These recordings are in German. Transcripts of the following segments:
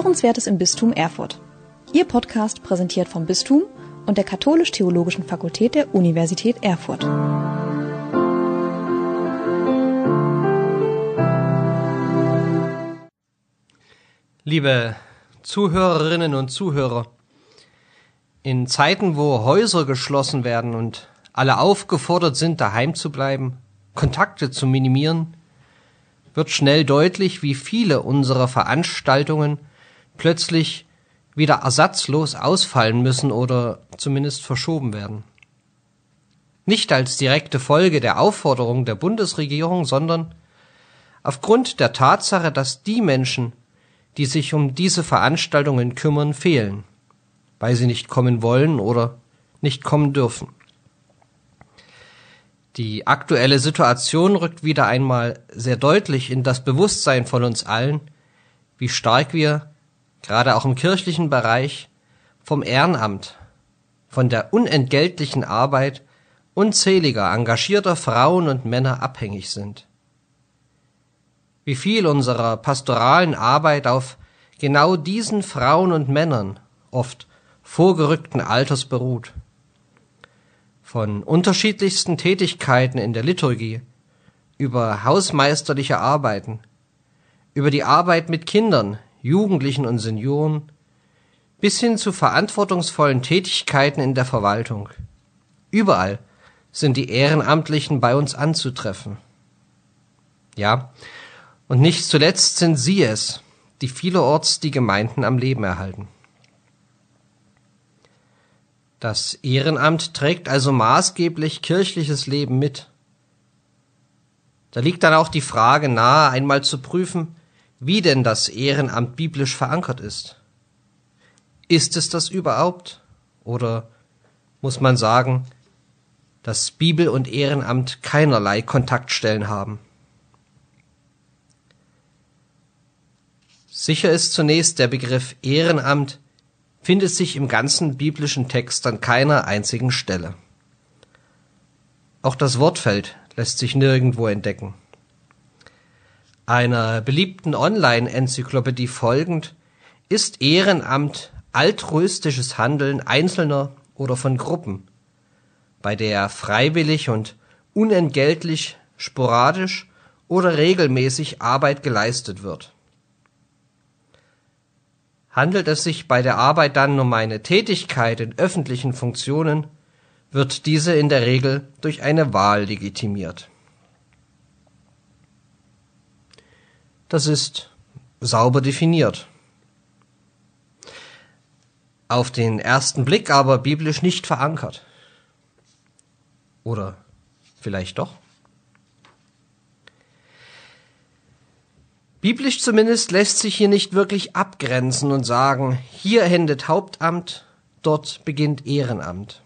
Hörenswertes im Bistum Erfurt. Ihr Podcast präsentiert vom Bistum und der Katholisch-Theologischen Fakultät der Universität Erfurt. Liebe Zuhörerinnen und Zuhörer, in Zeiten, wo Häuser geschlossen werden und alle aufgefordert sind, daheim zu bleiben, Kontakte zu minimieren, wird schnell deutlich, wie viele unserer Veranstaltungen plötzlich wieder ersatzlos ausfallen müssen oder zumindest verschoben werden. Nicht als direkte Folge der Aufforderung der Bundesregierung, sondern aufgrund der Tatsache, dass die Menschen, die sich um diese Veranstaltungen kümmern, fehlen, weil sie nicht kommen wollen oder nicht kommen dürfen. Die aktuelle Situation rückt wieder einmal sehr deutlich in das Bewusstsein von uns allen, wie stark wir, gerade auch im kirchlichen Bereich, vom Ehrenamt, von der unentgeltlichen Arbeit unzähliger engagierter Frauen und Männer abhängig sind. Wie viel unserer pastoralen Arbeit auf genau diesen Frauen und Männern, oft vorgerückten Alters beruht von unterschiedlichsten Tätigkeiten in der Liturgie, über hausmeisterliche Arbeiten, über die Arbeit mit Kindern, Jugendlichen und Senioren, bis hin zu verantwortungsvollen Tätigkeiten in der Verwaltung. Überall sind die Ehrenamtlichen bei uns anzutreffen. Ja, und nicht zuletzt sind sie es, die vielerorts die Gemeinden am Leben erhalten. Das Ehrenamt trägt also maßgeblich kirchliches Leben mit. Da liegt dann auch die Frage nahe, einmal zu prüfen, wie denn das Ehrenamt biblisch verankert ist. Ist es das überhaupt? Oder muss man sagen, dass Bibel und Ehrenamt keinerlei Kontaktstellen haben? Sicher ist zunächst der Begriff Ehrenamt findet sich im ganzen biblischen Text an keiner einzigen Stelle. Auch das Wortfeld lässt sich nirgendwo entdecken. Einer beliebten Online-Enzyklopädie folgend ist Ehrenamt altruistisches Handeln Einzelner oder von Gruppen, bei der freiwillig und unentgeltlich, sporadisch oder regelmäßig Arbeit geleistet wird. Handelt es sich bei der Arbeit dann um eine Tätigkeit in öffentlichen Funktionen, wird diese in der Regel durch eine Wahl legitimiert. Das ist sauber definiert. Auf den ersten Blick aber biblisch nicht verankert. Oder vielleicht doch? Biblisch zumindest lässt sich hier nicht wirklich abgrenzen und sagen, hier endet Hauptamt, dort beginnt Ehrenamt.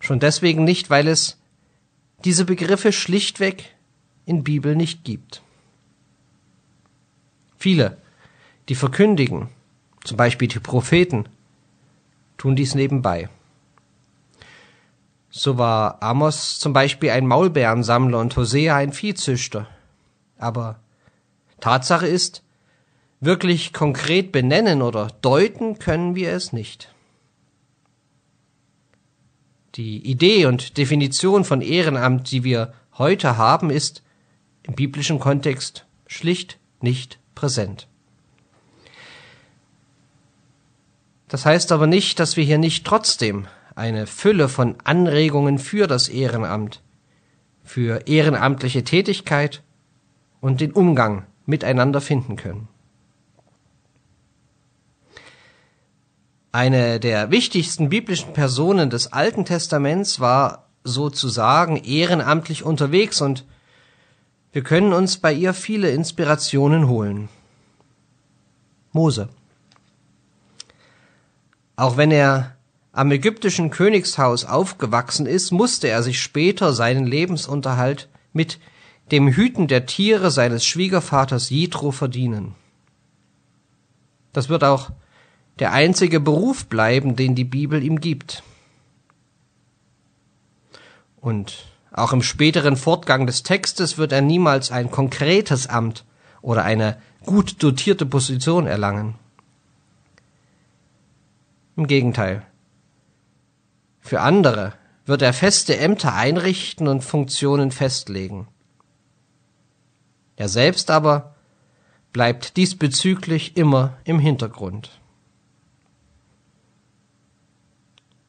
Schon deswegen nicht, weil es diese Begriffe schlichtweg in Bibel nicht gibt. Viele, die verkündigen, zum Beispiel die Propheten, tun dies nebenbei. So war Amos zum Beispiel ein Maulbeerensammler und Hosea ein Viehzüchter. Aber Tatsache ist, wirklich konkret benennen oder deuten können wir es nicht. Die Idee und Definition von Ehrenamt, die wir heute haben, ist im biblischen Kontext schlicht nicht präsent. Das heißt aber nicht, dass wir hier nicht trotzdem eine Fülle von Anregungen für das Ehrenamt, für ehrenamtliche Tätigkeit und den Umgang miteinander finden können. Eine der wichtigsten biblischen Personen des Alten Testaments war sozusagen ehrenamtlich unterwegs und wir können uns bei ihr viele Inspirationen holen. Mose. Auch wenn er am ägyptischen Königshaus aufgewachsen ist, musste er sich später seinen Lebensunterhalt mit dem Hüten der Tiere seines Schwiegervaters Jethro verdienen. Das wird auch der einzige Beruf bleiben, den die Bibel ihm gibt. Und auch im späteren Fortgang des Textes wird er niemals ein konkretes Amt oder eine gut dotierte Position erlangen. Im Gegenteil. Für andere wird er feste Ämter einrichten und Funktionen festlegen. Er selbst aber bleibt diesbezüglich immer im Hintergrund.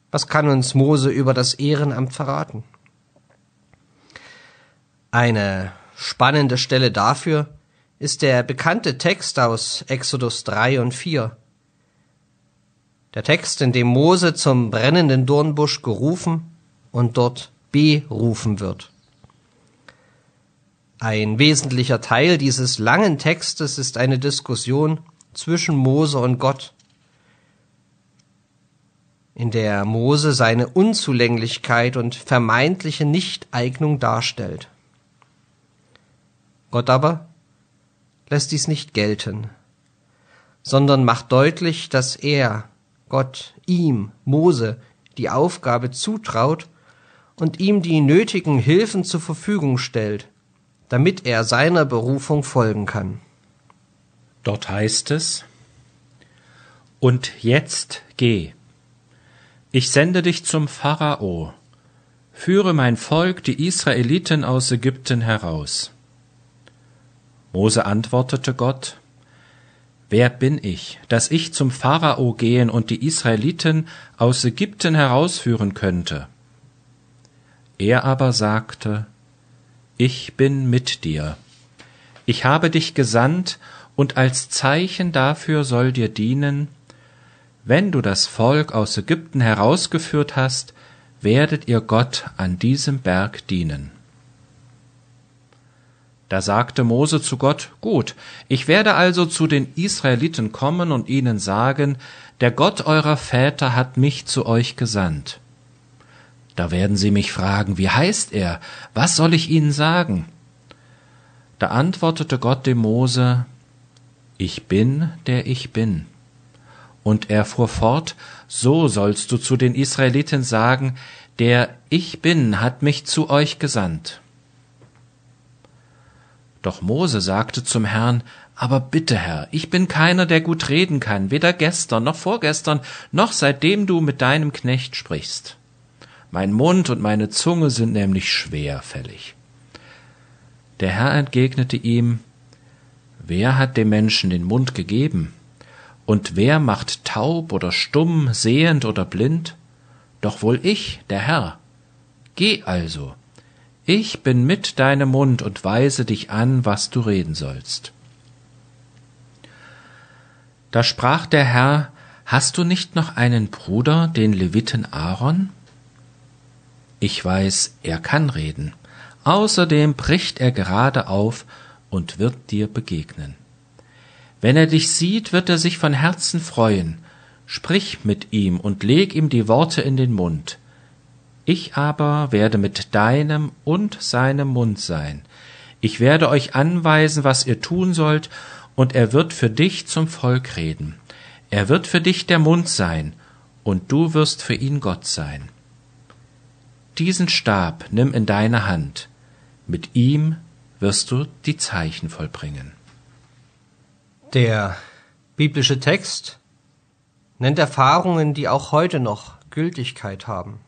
Was kann uns Mose über das Ehrenamt verraten? Eine spannende Stelle dafür ist der bekannte Text aus Exodus 3 und 4. Der Text, in dem Mose zum brennenden Dornbusch gerufen und dort berufen wird. Ein wesentlicher Teil dieses langen Textes ist eine Diskussion zwischen Mose und Gott, in der Mose seine Unzulänglichkeit und vermeintliche Nichteignung darstellt. Gott aber lässt dies nicht gelten, sondern macht deutlich, dass er, Gott, ihm, Mose, die Aufgabe zutraut und ihm die nötigen Hilfen zur Verfügung stellt, damit er seiner Berufung folgen kann. Dort heißt es, Und jetzt geh. Ich sende dich zum Pharao, führe mein Volk, die Israeliten aus Ägypten heraus. Mose antwortete Gott, Wer bin ich, dass ich zum Pharao gehen und die Israeliten aus Ägypten herausführen könnte? Er aber sagte, Ich bin mit dir. Ich habe dich gesandt, und als Zeichen dafür soll dir dienen, wenn du das Volk aus Ägypten herausgeführt hast, werdet ihr Gott an diesem Berg dienen. Da sagte Mose zu Gott, Gut, ich werde also zu den Israeliten kommen und ihnen sagen, der Gott eurer Väter hat mich zu euch gesandt. Da werden sie mich fragen, wie heißt er? Was soll ich ihnen sagen? Da antwortete Gott dem Mose, Ich bin, der ich bin. Und er fuhr fort, So sollst du zu den Israeliten sagen, der Ich bin hat mich zu euch gesandt. Doch Mose sagte zum Herrn, aber bitte, Herr, ich bin keiner, der gut reden kann, weder gestern noch vorgestern, noch seitdem du mit deinem Knecht sprichst. Mein Mund und meine Zunge sind nämlich schwerfällig. Der Herr entgegnete ihm, Wer hat dem Menschen den Mund gegeben? Und wer macht taub oder stumm, sehend oder blind? Doch wohl ich, der Herr. Geh also, ich bin mit deinem Mund und weise dich an, was du reden sollst. Da sprach der Herr, Hast du nicht noch einen Bruder, den Leviten Aaron? Ich weiß, er kann reden. Außerdem bricht er gerade auf und wird dir begegnen. Wenn er dich sieht, wird er sich von Herzen freuen. Sprich mit ihm und leg ihm die Worte in den Mund. Ich aber werde mit deinem und seinem Mund sein. Ich werde euch anweisen, was ihr tun sollt, und er wird für dich zum Volk reden. Er wird für dich der Mund sein, und du wirst für ihn Gott sein diesen Stab nimm in deine Hand, mit ihm wirst du die Zeichen vollbringen. Der biblische Text nennt Erfahrungen, die auch heute noch Gültigkeit haben.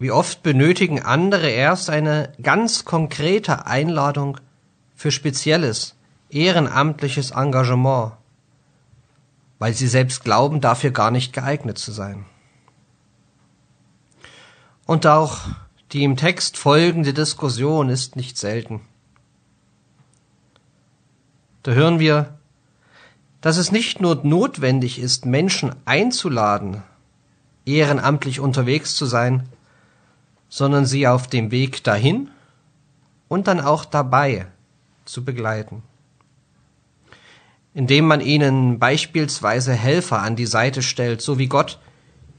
Wie oft benötigen andere erst eine ganz konkrete Einladung für spezielles, ehrenamtliches Engagement, weil sie selbst glauben, dafür gar nicht geeignet zu sein. Und auch die im Text folgende Diskussion ist nicht selten. Da hören wir, dass es nicht nur notwendig ist, Menschen einzuladen, ehrenamtlich unterwegs zu sein, sondern sie auf dem Weg dahin und dann auch dabei zu begleiten. Indem man ihnen beispielsweise Helfer an die Seite stellt, so wie Gott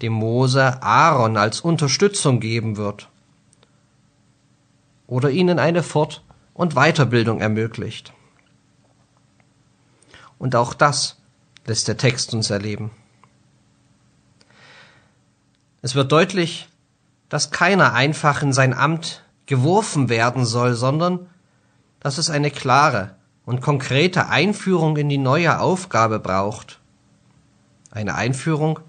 dem Mose Aaron als Unterstützung geben wird oder ihnen eine Fort- und Weiterbildung ermöglicht. Und auch das lässt der Text uns erleben. Es wird deutlich, dass keiner einfach in sein Amt geworfen werden soll, sondern dass es eine klare und konkrete Einführung in die neue Aufgabe braucht. Eine Einführung,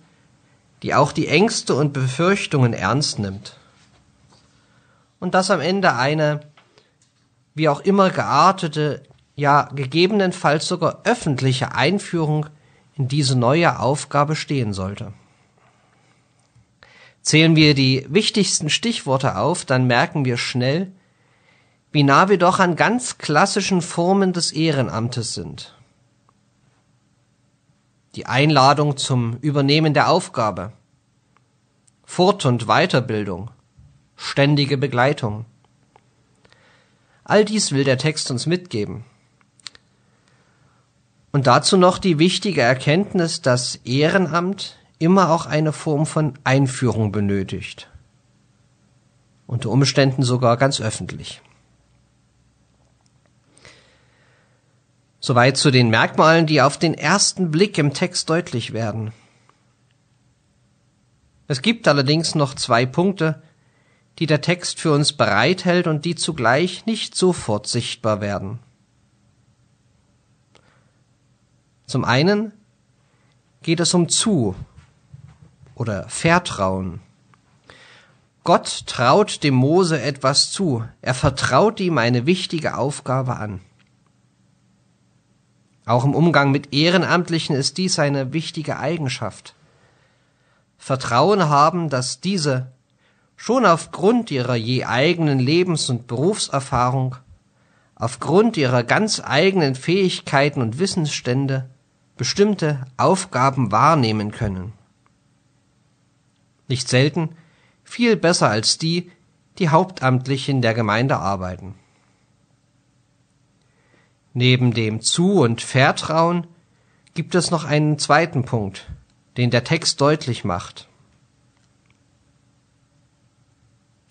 die auch die Ängste und Befürchtungen ernst nimmt. Und dass am Ende eine, wie auch immer geartete, ja gegebenenfalls sogar öffentliche Einführung in diese neue Aufgabe stehen sollte. Zählen wir die wichtigsten Stichworte auf, dann merken wir schnell, wie nah wir doch an ganz klassischen Formen des Ehrenamtes sind. Die Einladung zum Übernehmen der Aufgabe, Fort- und Weiterbildung, ständige Begleitung. All dies will der Text uns mitgeben. Und dazu noch die wichtige Erkenntnis, dass Ehrenamt immer auch eine Form von Einführung benötigt. Unter Umständen sogar ganz öffentlich. Soweit zu den Merkmalen, die auf den ersten Blick im Text deutlich werden. Es gibt allerdings noch zwei Punkte, die der Text für uns bereithält und die zugleich nicht sofort sichtbar werden. Zum einen geht es um Zu oder Vertrauen. Gott traut dem Mose etwas zu. Er vertraut ihm eine wichtige Aufgabe an. Auch im Umgang mit Ehrenamtlichen ist dies eine wichtige Eigenschaft. Vertrauen haben, dass diese schon aufgrund ihrer je eigenen Lebens- und Berufserfahrung, aufgrund ihrer ganz eigenen Fähigkeiten und Wissensstände bestimmte Aufgaben wahrnehmen können. Nicht selten viel besser als die, die hauptamtlich in der Gemeinde arbeiten. Neben dem Zu- und Vertrauen gibt es noch einen zweiten Punkt, den der Text deutlich macht.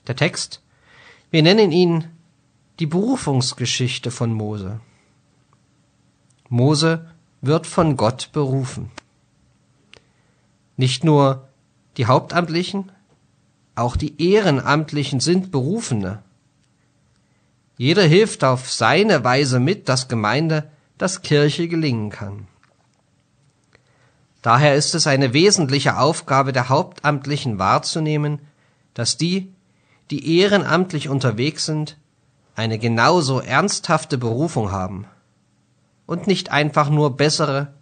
Der Text, wir nennen ihn die Berufungsgeschichte von Mose. Mose wird von Gott berufen. Nicht nur die Hauptamtlichen, auch die Ehrenamtlichen sind Berufene. Jeder hilft auf seine Weise mit, dass Gemeinde, dass Kirche gelingen kann. Daher ist es eine wesentliche Aufgabe der Hauptamtlichen wahrzunehmen, dass die, die ehrenamtlich unterwegs sind, eine genauso ernsthafte Berufung haben und nicht einfach nur bessere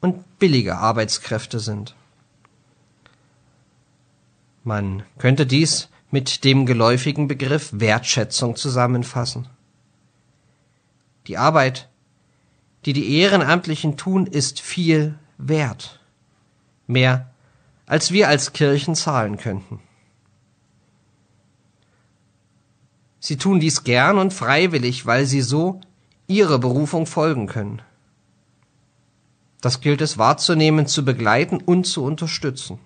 und billige Arbeitskräfte sind. Man könnte dies mit dem geläufigen Begriff Wertschätzung zusammenfassen. Die Arbeit, die die Ehrenamtlichen tun, ist viel wert. Mehr, als wir als Kirchen zahlen könnten. Sie tun dies gern und freiwillig, weil sie so ihrer Berufung folgen können. Das gilt es wahrzunehmen, zu begleiten und zu unterstützen.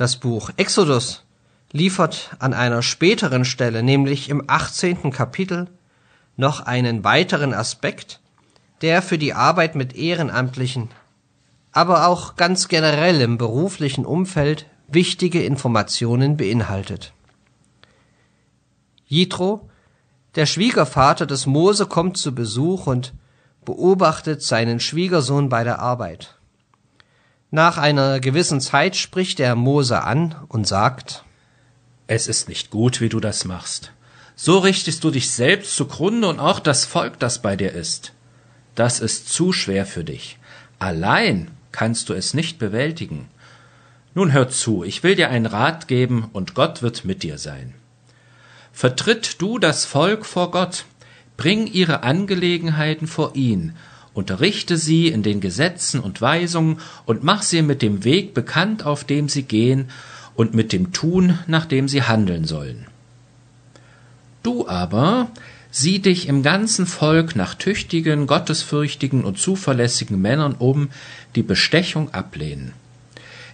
Das Buch Exodus liefert an einer späteren Stelle, nämlich im 18. Kapitel, noch einen weiteren Aspekt, der für die Arbeit mit Ehrenamtlichen, aber auch ganz generell im beruflichen Umfeld wichtige Informationen beinhaltet. Jitro, der Schwiegervater des Mose, kommt zu Besuch und beobachtet seinen Schwiegersohn bei der Arbeit. Nach einer gewissen Zeit spricht er Mose an und sagt, Es ist nicht gut, wie du das machst. So richtest du dich selbst zugrunde und auch das Volk, das bei dir ist. Das ist zu schwer für dich. Allein kannst du es nicht bewältigen. Nun hör zu, ich will dir einen Rat geben und Gott wird mit dir sein. Vertritt du das Volk vor Gott, bring ihre Angelegenheiten vor ihn, unterrichte sie in den Gesetzen und Weisungen und mach sie mit dem Weg bekannt, auf dem sie gehen, und mit dem Tun, nach dem sie handeln sollen. Du aber sieh dich im ganzen Volk nach tüchtigen, gottesfürchtigen und zuverlässigen Männern um, die Bestechung ablehnen.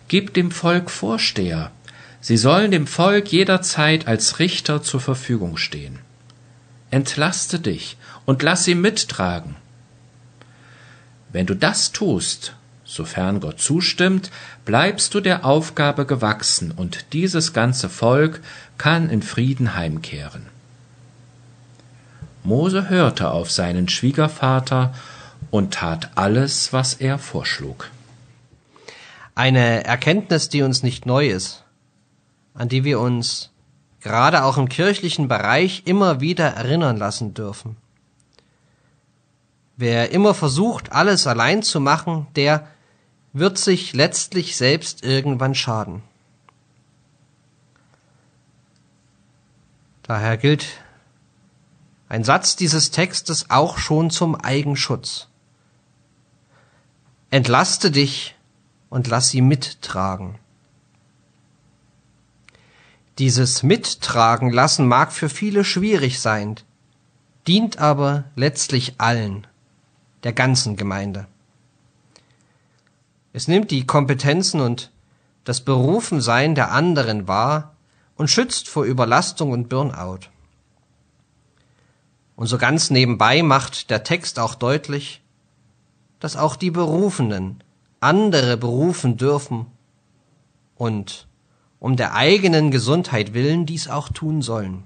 Gib dem Volk Vorsteher, Sie sollen dem Volk jederzeit als Richter zur Verfügung stehen. Entlaste dich und lass sie mittragen. Wenn du das tust, sofern Gott zustimmt, bleibst du der Aufgabe gewachsen und dieses ganze Volk kann in Frieden heimkehren. Mose hörte auf seinen Schwiegervater und tat alles, was er vorschlug. Eine Erkenntnis, die uns nicht neu ist, an die wir uns gerade auch im kirchlichen Bereich immer wieder erinnern lassen dürfen. Wer immer versucht, alles allein zu machen, der wird sich letztlich selbst irgendwann schaden. Daher gilt ein Satz dieses Textes auch schon zum Eigenschutz. Entlaste dich und lass sie mittragen. Dieses Mittragen lassen mag für viele schwierig sein, dient aber letztlich allen, der ganzen Gemeinde. Es nimmt die Kompetenzen und das Berufensein der anderen wahr und schützt vor Überlastung und Burnout. Und so ganz nebenbei macht der Text auch deutlich, dass auch die Berufenen andere berufen dürfen und um der eigenen Gesundheit willen dies auch tun sollen.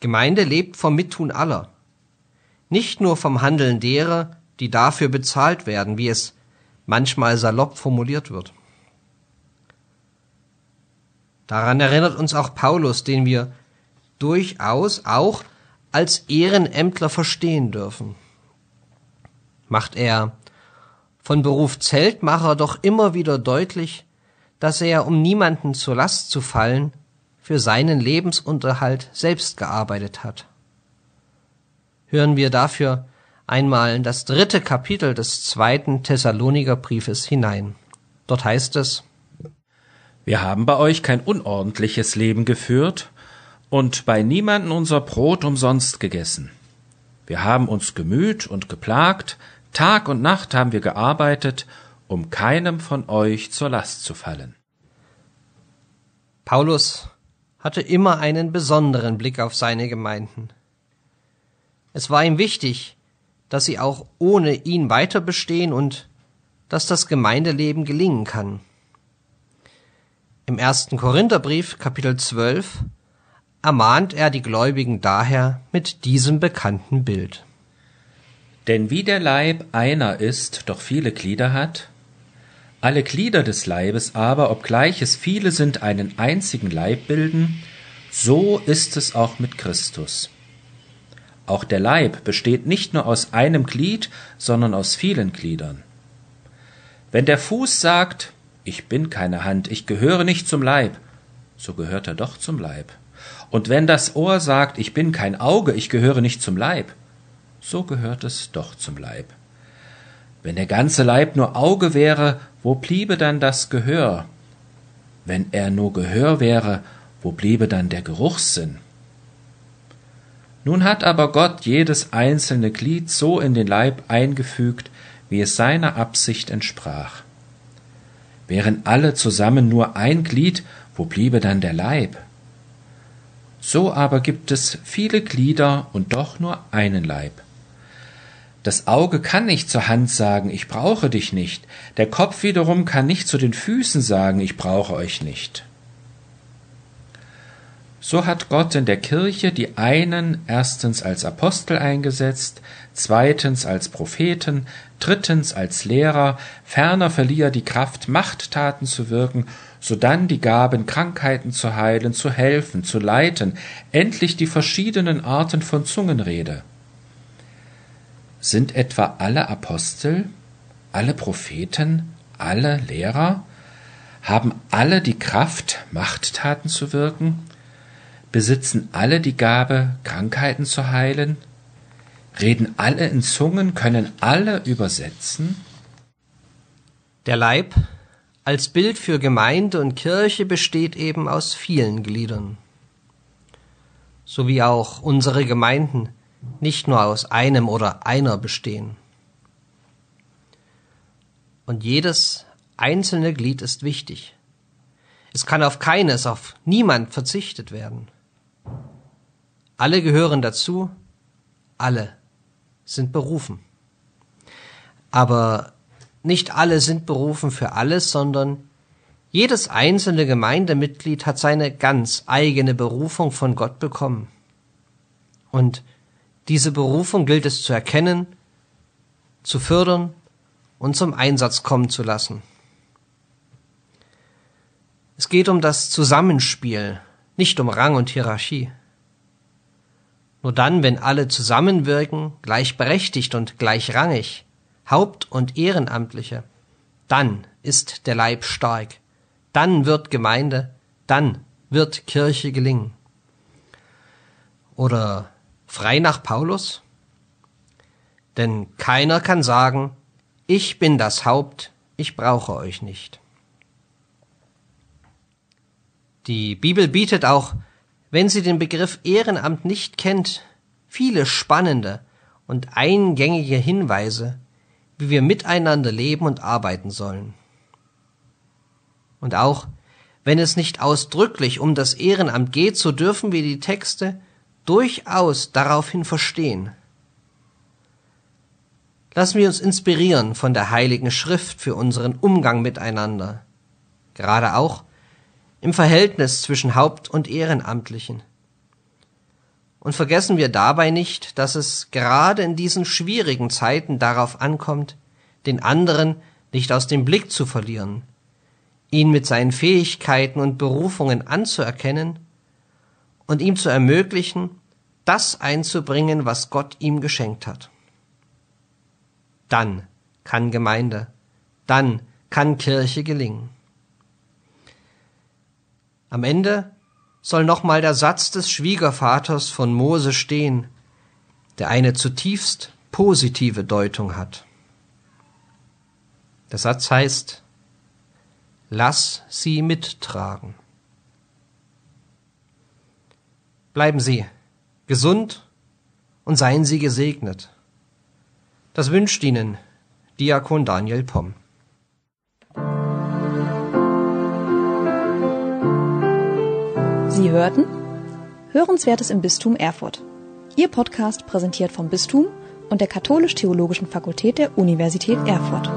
Gemeinde lebt vom Mittun aller, nicht nur vom Handeln derer, die dafür bezahlt werden, wie es manchmal salopp formuliert wird. Daran erinnert uns auch Paulus, den wir durchaus auch als Ehrenämtler verstehen dürfen. Macht er von Beruf Zeltmacher doch immer wieder deutlich, dass er, um niemanden zur Last zu fallen, für seinen Lebensunterhalt selbst gearbeitet hat. Hören wir dafür einmal in das dritte Kapitel des zweiten Thessaloniker Briefes hinein. Dort heißt es, Wir haben bei euch kein unordentliches Leben geführt und bei niemanden unser Brot umsonst gegessen. Wir haben uns gemüht und geplagt, Tag und Nacht haben wir gearbeitet, um keinem von euch zur Last zu fallen. Paulus hatte immer einen besonderen Blick auf seine Gemeinden. Es war ihm wichtig, dass sie auch ohne ihn weiter bestehen und dass das Gemeindeleben gelingen kann. Im ersten Korintherbrief Kapitel 12 ermahnt er die Gläubigen daher mit diesem bekannten Bild. Denn wie der Leib einer ist, doch viele Glieder hat, alle Glieder des Leibes aber, obgleich es viele sind, einen einzigen Leib bilden, so ist es auch mit Christus. Auch der Leib besteht nicht nur aus einem Glied, sondern aus vielen Gliedern. Wenn der Fuß sagt, ich bin keine Hand, ich gehöre nicht zum Leib, so gehört er doch zum Leib. Und wenn das Ohr sagt, ich bin kein Auge, ich gehöre nicht zum Leib, so gehört es doch zum Leib. Wenn der ganze Leib nur Auge wäre, wo bliebe dann das Gehör? Wenn er nur Gehör wäre, wo bliebe dann der Geruchssinn? Nun hat aber Gott jedes einzelne Glied so in den Leib eingefügt, wie es seiner Absicht entsprach. Wären alle zusammen nur ein Glied, wo bliebe dann der Leib? So aber gibt es viele Glieder und doch nur einen Leib. Das Auge kann nicht zur Hand sagen, ich brauche dich nicht. Der Kopf wiederum kann nicht zu den Füßen sagen, ich brauche euch nicht. So hat Gott in der Kirche die einen erstens als Apostel eingesetzt, zweitens als Propheten, drittens als Lehrer, ferner verlieh er die Kraft, Machttaten zu wirken, sodann die Gaben, Krankheiten zu heilen, zu helfen, zu leiten, endlich die verschiedenen Arten von Zungenrede. Sind etwa alle Apostel, alle Propheten, alle Lehrer? Haben alle die Kraft, Machttaten zu wirken? Besitzen alle die Gabe, Krankheiten zu heilen? Reden alle in Zungen? Können alle übersetzen? Der Leib als Bild für Gemeinde und Kirche besteht eben aus vielen Gliedern. So wie auch unsere Gemeinden nicht nur aus einem oder einer bestehen. Und jedes einzelne Glied ist wichtig. Es kann auf keines, auf niemand verzichtet werden. Alle gehören dazu, alle sind berufen. Aber nicht alle sind berufen für alles, sondern Jedes einzelne Gemeindemitglied hat seine ganz eigene Berufung von Gott bekommen. Und diese Berufung gilt es zu erkennen, zu fördern und zum Einsatz kommen zu lassen. Es geht um das Zusammenspiel, nicht um Rang und Hierarchie. Nur dann, wenn alle zusammenwirken, gleichberechtigt und gleichrangig, Haupt- und Ehrenamtliche, dann ist der Leib stark, dann wird Gemeinde, dann wird Kirche gelingen. Oder frei nach Paulus? Denn keiner kann sagen, ich bin das Haupt, ich brauche euch nicht. Die Bibel bietet auch wenn sie den Begriff Ehrenamt nicht kennt, viele spannende und eingängige Hinweise, wie wir miteinander leben und arbeiten sollen. Und auch wenn es nicht ausdrücklich um das Ehrenamt geht, so dürfen wir die Texte durchaus daraufhin verstehen. Lassen wir uns inspirieren von der Heiligen Schrift für unseren Umgang miteinander, gerade auch im Verhältnis zwischen Haupt- und Ehrenamtlichen. Und vergessen wir dabei nicht, dass es gerade in diesen schwierigen Zeiten darauf ankommt, den anderen nicht aus dem Blick zu verlieren, ihn mit seinen Fähigkeiten und Berufungen anzuerkennen und ihm zu ermöglichen, das einzubringen, was Gott ihm geschenkt hat. Dann kann Gemeinde, dann kann Kirche gelingen. Am Ende soll nochmal der Satz des Schwiegervaters von Mose stehen, der eine zutiefst positive Deutung hat. Der Satz heißt, Lass sie mittragen. Bleiben Sie gesund und seien Sie gesegnet. Das wünscht Ihnen Diakon Daniel Pomm. Sie hörten Hörenswertes im Bistum Erfurt. Ihr Podcast präsentiert vom Bistum und der Katholisch-Theologischen Fakultät der Universität Erfurt.